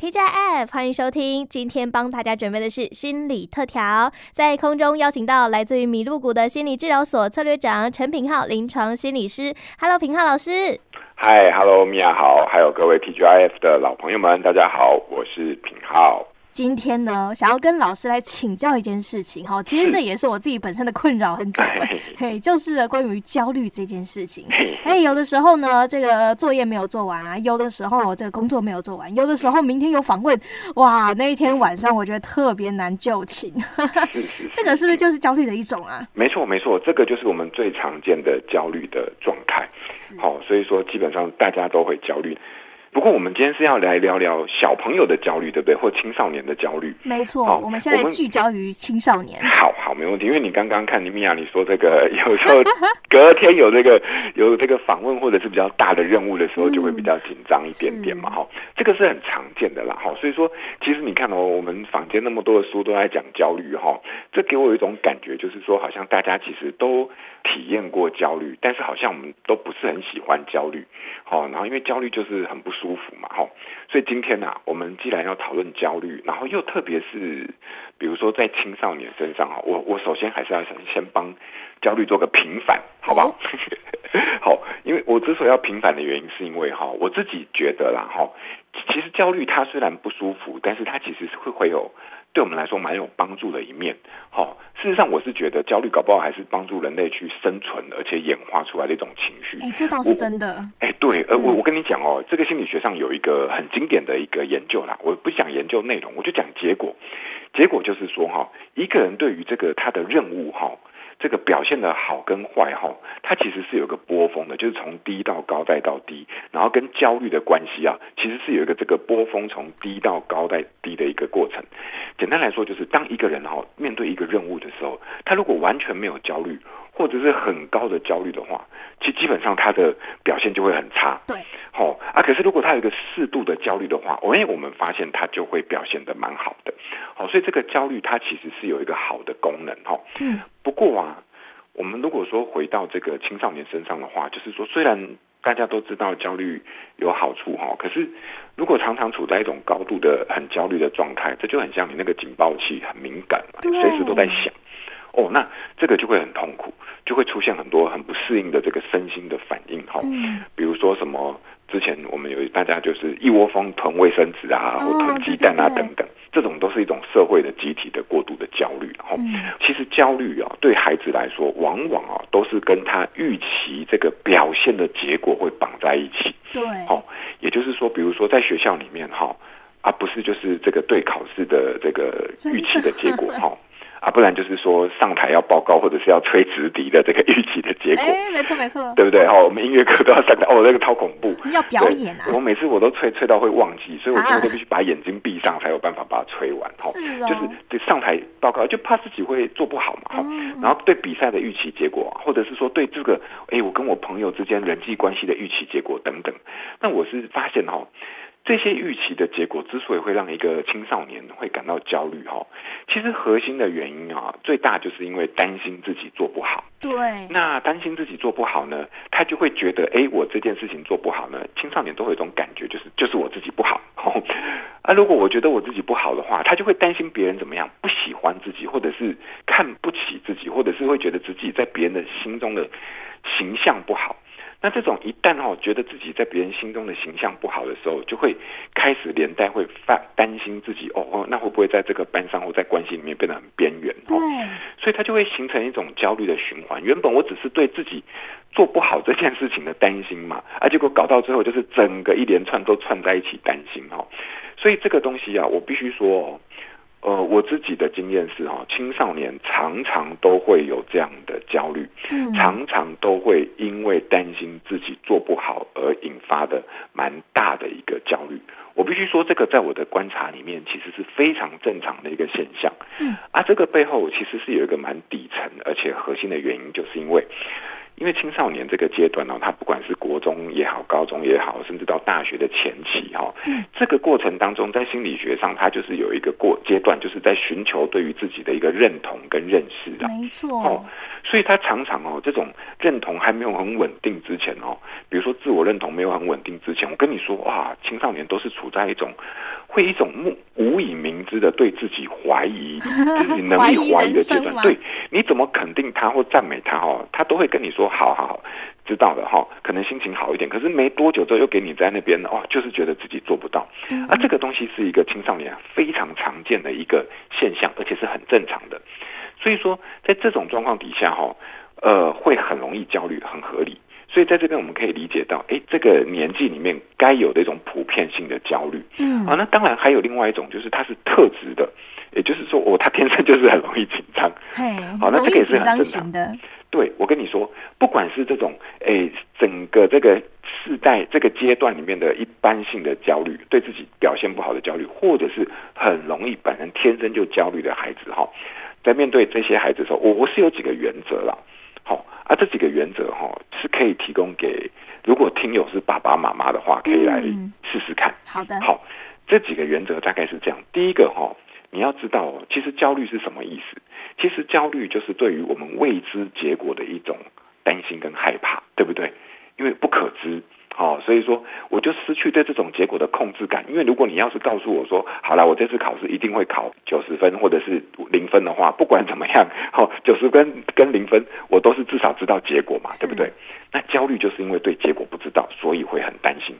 TGIF，欢迎收听。今天帮大家准备的是心理特调，在空中邀请到来自于米露谷的心理治疗所策略长陈品浩临床心理师。Hello，品浩老师。Hi，Hello，米娅好，还有各位 TGIF 的老朋友们，大家好，我是品浩。今天呢，想要跟老师来请教一件事情哈，其实这也是我自己本身的困扰很久了，嘿，就是关于焦虑这件事情。哎，有的时候呢，这个作业没有做完啊，有的时候这个工作没有做完，有的时候明天有访问，哇，那一天晚上我觉得特别难就寝。这个是不是就是焦虑的一种啊？没错，没错，这个就是我们最常见的焦虑的状态。好，所以说基本上大家都会焦虑。不过，我们今天是要来聊聊小朋友的焦虑，对不对？或青少年的焦虑。没错，哦、我们现在聚焦于青少年。好好，没问题。因为你刚刚看尼米亚，你说这个有时候 隔天有这个有这个访问或者是比较大的任务的时候，就会比较紧张一点点嘛。哈、嗯，这个是很常见的啦。哈，所以说，其实你看哦，我们坊间那么多的书都在讲焦虑，哈，这给我有一种感觉，就是说，好像大家其实都体验过焦虑，但是好像我们都不是很喜欢焦虑。好，然后因为焦虑就是很不舒舒服嘛，哈，所以今天呢、我们既然要讨论焦虑，然后又特别是，比如说在青少年身上哈，我我首先还是要先先帮焦虑做个平反，好不好？好，因为我之所以要平反的原因，是因为哈，我自己觉得啦，哈，其实焦虑它虽然不舒服，但是它其实是会会有。对我们来说蛮有帮助的一面，好，事实上我是觉得焦虑搞不好还是帮助人类去生存，而且演化出来的一种情绪。哎，这倒是真的。哎，对，呃，我我跟你讲哦，这个心理学上有一个很经典的一个研究啦，我不讲研究内容，我就讲结果。结果就是说哈，一个人对于这个他的任务哈。这个表现的好跟坏哈，它其实是有个波峰的，就是从低到高再到低，然后跟焦虑的关系啊，其实是有一个这个波峰从低到高再低的一个过程。简单来说，就是当一个人哈面对一个任务的时候，他如果完全没有焦虑，或者是很高的焦虑的话，其实基本上他的表现就会很差。对，好啊。可是如果他有一个适度的焦虑的话，因为我们发现他就会表现的蛮好的。好，所以这个焦虑它其实是有一个好的功能哈。嗯。不过啊，我们如果说回到这个青少年身上的话，就是说虽然大家都知道焦虑有好处哈，可是如果常常处在一种高度的很焦虑的状态，这就很像你那个警报器很敏感嘛，随时都在响。哦，那这个就会很痛苦，就会出现很多很不适应的这个身心的反应哈。嗯。比如说什么，之前我们有大家就是一窝蜂囤卫生纸啊，或囤鸡蛋啊等等，这种都是一种社会的集体的过度的焦虑。哈，其实焦虑啊，对孩子来说，往往啊都是跟他预期这个表现的结果会绑在一起。对。哦，也就是说，比如说在学校里面哈，啊不是就是这个对考试的这个预期的结果哈。啊，不然就是说上台要报告或者是要吹直笛的这个预期的结果，哎，没错没错，对不对？哈，我们音乐课都要上台，哦，那个超恐怖，要表演啊！我每次我都吹吹到会忘记，所以我现在都必须把眼睛闭上才有办法把它吹完。哈、啊，就是对上台报告就怕自己会做不好嘛，哈、嗯。然后对比赛的预期结果，或者是说对这个，哎，我跟我朋友之间人际关系的预期结果等等，那我是发现哈。这些预期的结果之所以会让一个青少年会感到焦虑，哈，其实核心的原因啊，最大就是因为担心自己做不好。对。那担心自己做不好呢，他就会觉得，哎，我这件事情做不好呢，青少年都会有一种感觉，就是就是我自己不好。啊，如果我觉得我自己不好的话，他就会担心别人怎么样，不喜欢自己，或者是看不起自己，或者是会觉得自己在别人的心中的形象不好。那这种一旦哦觉得自己在别人心中的形象不好的时候，就会开始连带会发担心自己哦哦，那会不会在这个班上或在关系里面变得很边缘？对，所以他就会形成一种焦虑的循环。原本我只是对自己做不好这件事情的担心嘛，啊，结果搞到最后就是整个一连串都串在一起担心哈。所以这个东西啊，我必须说。呃，我自己的经验是哈，青少年常常都会有这样的焦虑，嗯，常常都会因为担心自己做不好而引发的蛮大的一个焦虑。我必须说，这个在我的观察里面，其实是非常正常的一个现象。嗯，啊，这个背后其实是有一个蛮底层而且核心的原因，就是因为因为青少年这个阶段呢、哦，他不管是国中也好，高中也好，甚至到大学的前期哈、哦，嗯、这个过程当中，在心理学上，他就是有一个过阶段，就是在寻求对于自己的一个认同跟认识的，没错。哦，所以他常常哦，这种认同还没有很稳定之前哦，比如说自我认同没有很稳定之前，我跟你说哇，青少年都是处在一种会一种无以明知的对自己怀疑自己 能力怀疑的阶段，对，你怎么肯定他或赞美他哦，他都会跟你说好好好，知道了哈，可能心情好一点，可是没多久之后又给你在那边哦，就是觉得自己做不到，而这个东西是一个青少年非常常见的一个现象，而且是很正常的，所以说在这种状况底下哈，呃，会很容易焦虑，很合理。所以在这边我们可以理解到，哎，这个年纪里面该有的一种普遍性的焦虑，嗯，啊，那当然还有另外一种，就是它是特质的，也就是说，我、哦、他天生就是很容易紧张，嘿，好，那这个也是很正常的。对，我跟你说，不管是这种，哎，整个这个世代这个阶段里面的一般性的焦虑，对自己表现不好的焦虑，或者是很容易本人天生就焦虑的孩子，哈，在面对这些孩子的时候，我我是有几个原则啦。好，啊，这几个原则哈是可以提供给如果听友是爸爸妈妈的话，可以来试试看。嗯、好的，好，这几个原则大概是这样。第一个哈，你要知道，其实焦虑是什么意思？其实焦虑就是对于我们未知结果的一种担心跟害怕，对不对？因为不可知。哦，所以说我就失去对这种结果的控制感。因为如果你要是告诉我说，好了，我这次考试一定会考九十分或者是零分的话，不管怎么样，好，九十分跟零分，我都是至少知道结果嘛，对不对？那焦虑就是因为对结果不知道，所以会很担心。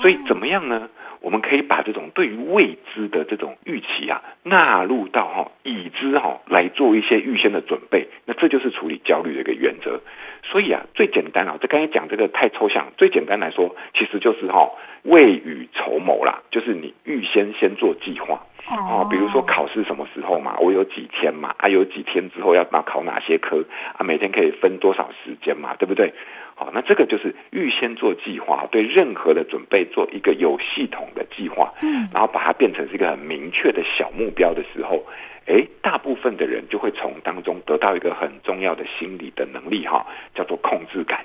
所以怎么样呢？我们可以把这种对于未知的这种预期啊，纳入到哈已知哈来做一些预先的准备。那这就是处理焦虑的一个原则。所以啊，最简单啊，这刚才讲这个太抽象，最简单来说，其实就是哈未雨绸缪啦，就是你预先先做计划。哦，比如说考试什么时候嘛，我有几天嘛，啊，有几天之后要那考哪些科啊，每天可以分多少时间嘛，对不对？好，那这个就是预先做计划，对任何的准备做一个有系统的计划，嗯，然后把它变成是一个很明确的小目标的时候，哎，大部分的人就会从当中得到一个很重要的心理的能力哈，叫做控制感。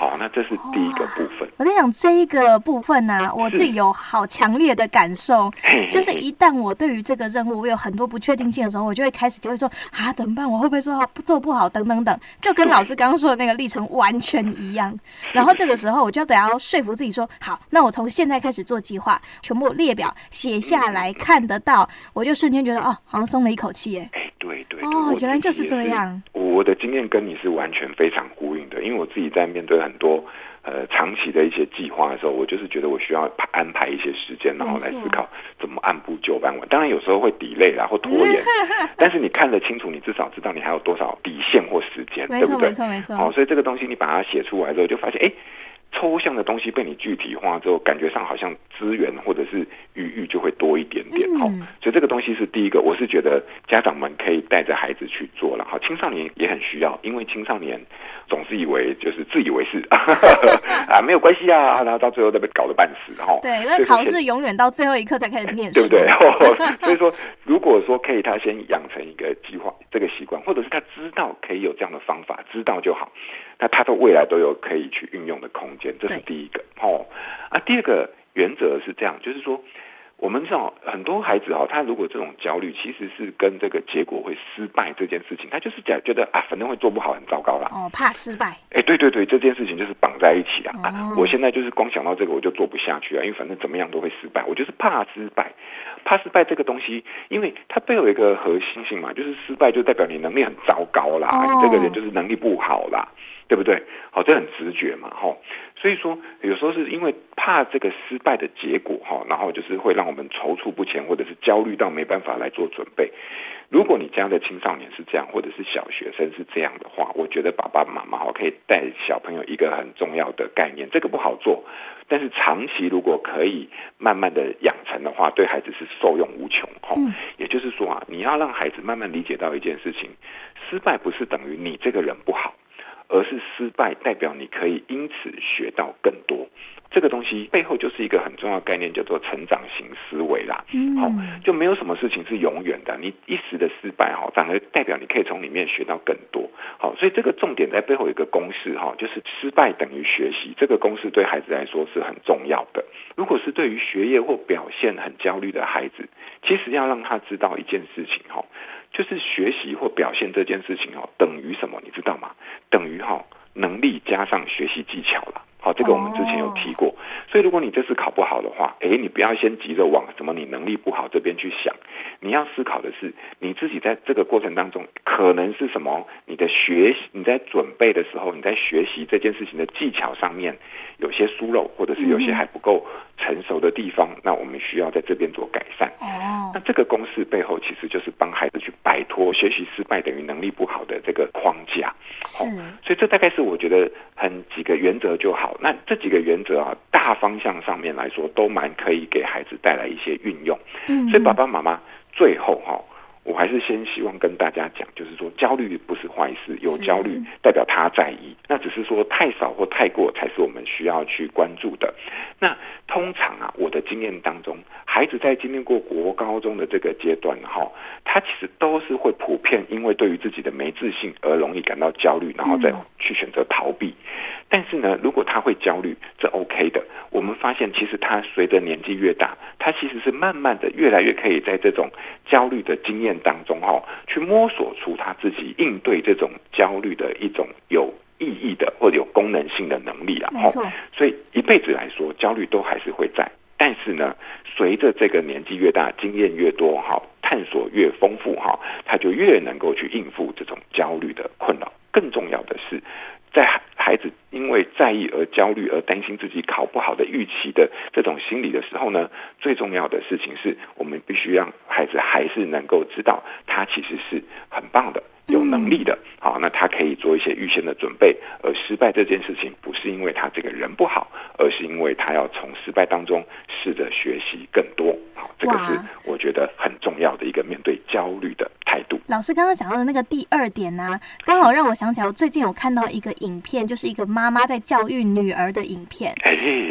好，那这是第一个部分。我在想这一个部分呢、啊，我自己有好强烈的感受，是就是一旦我对于这个任务我有很多不确定性的时候，我就会开始就会说啊，怎么办？我会不会说好做不好？等等等，就跟老师刚刚说的那个历程完全一样。然后这个时候我就得要说服自己说，好，那我从现在开始做计划，全部列表写下来看得到，我就瞬间觉得哦，好像松了一口气耶。哎，对对，对哦，原来就是这样。我的经验跟你是完全非常呼应的，因为我自己在面对很多呃长期的一些计划的时候，我就是觉得我需要安排一些时间，然后来思考怎么按部就班。当然有时候会 delay 然后拖延，但是你看得清楚，你至少知道你还有多少底线或时间，对不对？没错没错。好，所以这个东西你把它写出来之后，就发现哎。抽象的东西被你具体化之后，感觉上好像资源或者是余裕就会多一点点。好、嗯，所以这个东西是第一个，我是觉得家长们可以带着孩子去做了。好，青少年也很需要，因为青少年总是以为就是自以为是 啊，没有关系啊，然后到最后都被搞得半死。哈，对，那考试永远到最后一刻才开始念书，对不对？所以说，如果说可以，他先养成一个计划这个习惯，或者是他知道可以有这样的方法，知道就好。那他的未来都有可以去运用的空间，这是第一个哦。啊，第二个原则是这样，就是说，我们知道很多孩子哈，他如果这种焦虑，其实是跟这个结果会失败这件事情，他就是讲觉得啊，反正会做不好，很糟糕啦。哦，怕失败。哎，对对对，这件事情就是绑在一起啊。哦、啊，我现在就是光想到这个，我就做不下去啊，因为反正怎么样都会失败，我就是怕失败。怕失败这个东西，因为它背后有一个核心性嘛，就是失败就代表你能力很糟糕啦，哦、你这个人就是能力不好啦。对不对？好，这很直觉嘛，哈。所以说，有时候是因为怕这个失败的结果，哈，然后就是会让我们踌躇不前，或者是焦虑到没办法来做准备。如果你家的青少年是这样，或者是小学生是这样的话，我觉得爸爸妈妈哈可以带小朋友一个很重要的概念，这个不好做，但是长期如果可以慢慢的养成的话，对孩子是受用无穷，哈。也就是说啊，你要让孩子慢慢理解到一件事情，失败不是等于你这个人不好。而是失败代表你可以因此学到更多，这个东西背后就是一个很重要的概念，叫做成长型思维啦。嗯，好，就没有什么事情是永远的。你一时的失败哈，反而代表你可以从里面学到更多。好，所以这个重点在背后有一个公式哈，就是失败等于学习。这个公式对孩子来说是很重要的。如果是对于学业或表现很焦虑的孩子，其实要让他知道一件事情哈，就是学习或表现这件事情哦，等于什么？你知道吗？等于哈能力加上学习技巧了。好，这个我们之前有提过，所以如果你这次考不好的话，诶，你不要先急着往什么你能力不好这边去想，你要思考的是你自己在这个过程当中可能是什么？你的学习，你在准备的时候，你在学习这件事情的技巧上面有些疏漏，或者是有些还不够成熟的地方，那我们需要在这边做改善。哦，那这个公式背后其实就是帮孩子去摆脱学习失败等于能力不好的这个框架。是，所以这大概是我觉得很几个原则就好。那这几个原则啊，大方向上面来说，都蛮可以给孩子带来一些运用。嗯，所以爸爸妈妈最后哈。我还是先希望跟大家讲，就是说焦虑不是坏事，有焦虑代表他在意，那只是说太少或太过才是我们需要去关注的。那通常啊，我的经验当中，孩子在经历过国高中的这个阶段哈，他其实都是会普遍因为对于自己的没自信而容易感到焦虑，然后再去选择逃避。但是呢，如果他会焦虑，这 OK 的。我们发现其实他随着年纪越大，他其实是慢慢的越来越可以在这种焦虑的经验。当中哈，去摸索出他自己应对这种焦虑的一种有意义的或者有功能性的能力啊。没错，所以一辈子来说，焦虑都还是会在。但是呢，随着这个年纪越大，经验越多哈，探索越丰富哈，他就越能够去应付这种焦虑的困扰。更重要的是，在孩子因为在意而焦虑而担心自己考不好的预期的这种心理的时候呢，最重要的事情是我们必须让孩子还是能够知道，他其实是很棒的。有能力的，好，那他可以做一些预先的准备。而失败这件事情，不是因为他这个人不好，而是因为他要从失败当中试着学习更多。好，这个是我觉得很重要的一个面对焦虑的态度。老师刚刚讲到的那个第二点呢、啊，刚好让我想起来，我最近有看到一个影片，就是一个妈妈妈在教育女儿的影片。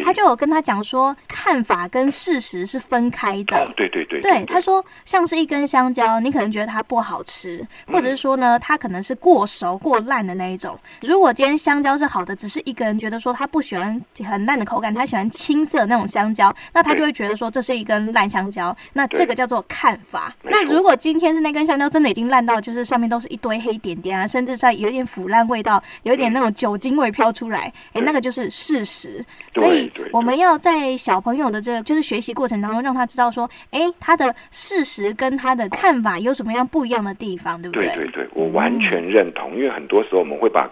他就有跟他讲说，看法跟事实是分开的。对对对。对，他说像是一根香蕉，你可能觉得它不好吃，或者是说呢。它可能是过熟过烂的那一种。如果今天香蕉是好的，只是一个人觉得说他不喜欢很烂的口感，他喜欢青色那种香蕉，那他就会觉得说这是一根烂香蕉。那这个叫做看法。那如果今天是那根香蕉真的已经烂到就是上面都是一堆黑点点啊，甚至在有一点腐烂味道，有一点那种酒精味飘出来，哎，那个就是事实。所以我们要在小朋友的这个就是学习过程当中，让他知道说，哎，他的事实跟他的看法有什么样不一样的地方，对不对？对对对。我完全认同，因为很多时候我们会把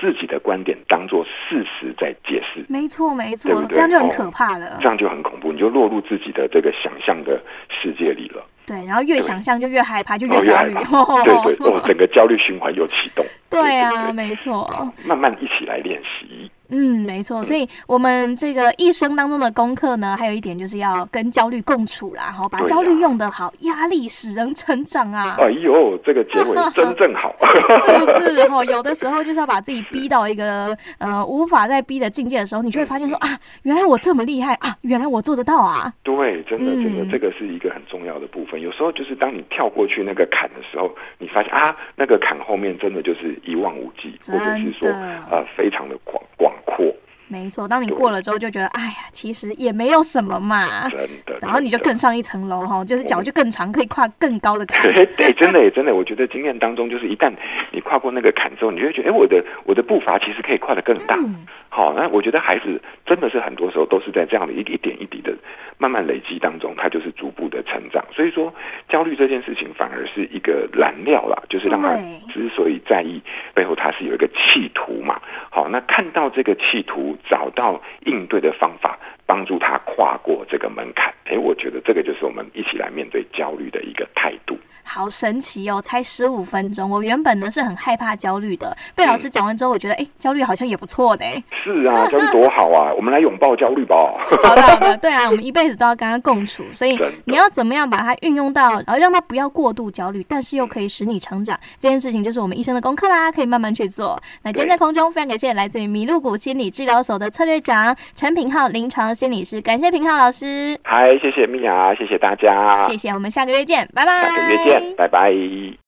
自己的观点当做事实在解释。没错，没错，对对？这样就很可怕了。哦，这样就很恐怖，你就落入自己的这个想象的世界里了。对，然后越想象就越害怕，就越焦虑。哦，对对，哦，整个焦虑循环又启动。对啊，没错。慢慢一起来练习。嗯，没错，所以我们这个一生当中的功课呢，还有一点就是要跟焦虑共处啦，好，把焦虑用得好，压力使人成长啊。哎呦，这个结尾真正好，是不是？哈，有的时候就是要把自己逼到一个呃无法再逼的境界的时候，你就会发现说啊，原来我这么厉害啊，原来我做得到啊。对，真的，真的，这个是一个很重要的部分。有时候就是当你跳过去那个坎的时候，你发现啊，那个坎后面真的就是一望无际，或者是说呃非常的广广。阔，没错。当你过了之后，就觉得哎呀，其实也没有什么嘛。真的。然后你就更上一层楼哈，就是脚就更长，可以跨更高的坎。对，对，真的也真的。我觉得经验当中，就是一旦你跨过那个坎之后，你就会觉得，哎，我的我的步伐其实可以跨得更大。嗯好，那我觉得孩子真的是很多时候都是在这样的一一点一滴的慢慢累积当中，他就是逐步的成长。所以说，焦虑这件事情反而是一个燃料啦，就是让他之所以在意背后，他是有一个企图嘛。好，那看到这个企图，找到应对的方法，帮助他跨过这个门槛。哎，我觉得这个就是我们一起来面对焦虑的一个态度。好神奇哦，才十五分钟。我原本呢是很害怕焦虑的，被老师讲完之后，我觉得哎、欸，焦虑好像也不错呢。是啊，焦虑多好啊！我们来拥抱焦虑吧。好的，好的，对啊，我们一辈子都要跟他共处，所以你要怎么样把它运用到，然后让他不要过度焦虑，但是又可以使你成长，这件事情就是我们一生的功课啦，可以慢慢去做。那今天在空中非常感谢来自于麋鹿谷心理治疗所的策略长陈品浩临床心理师，感谢品浩老师。嗨，谢谢米娅，谢谢大家，谢谢，我们下个月见，拜拜。下个月见，拜拜。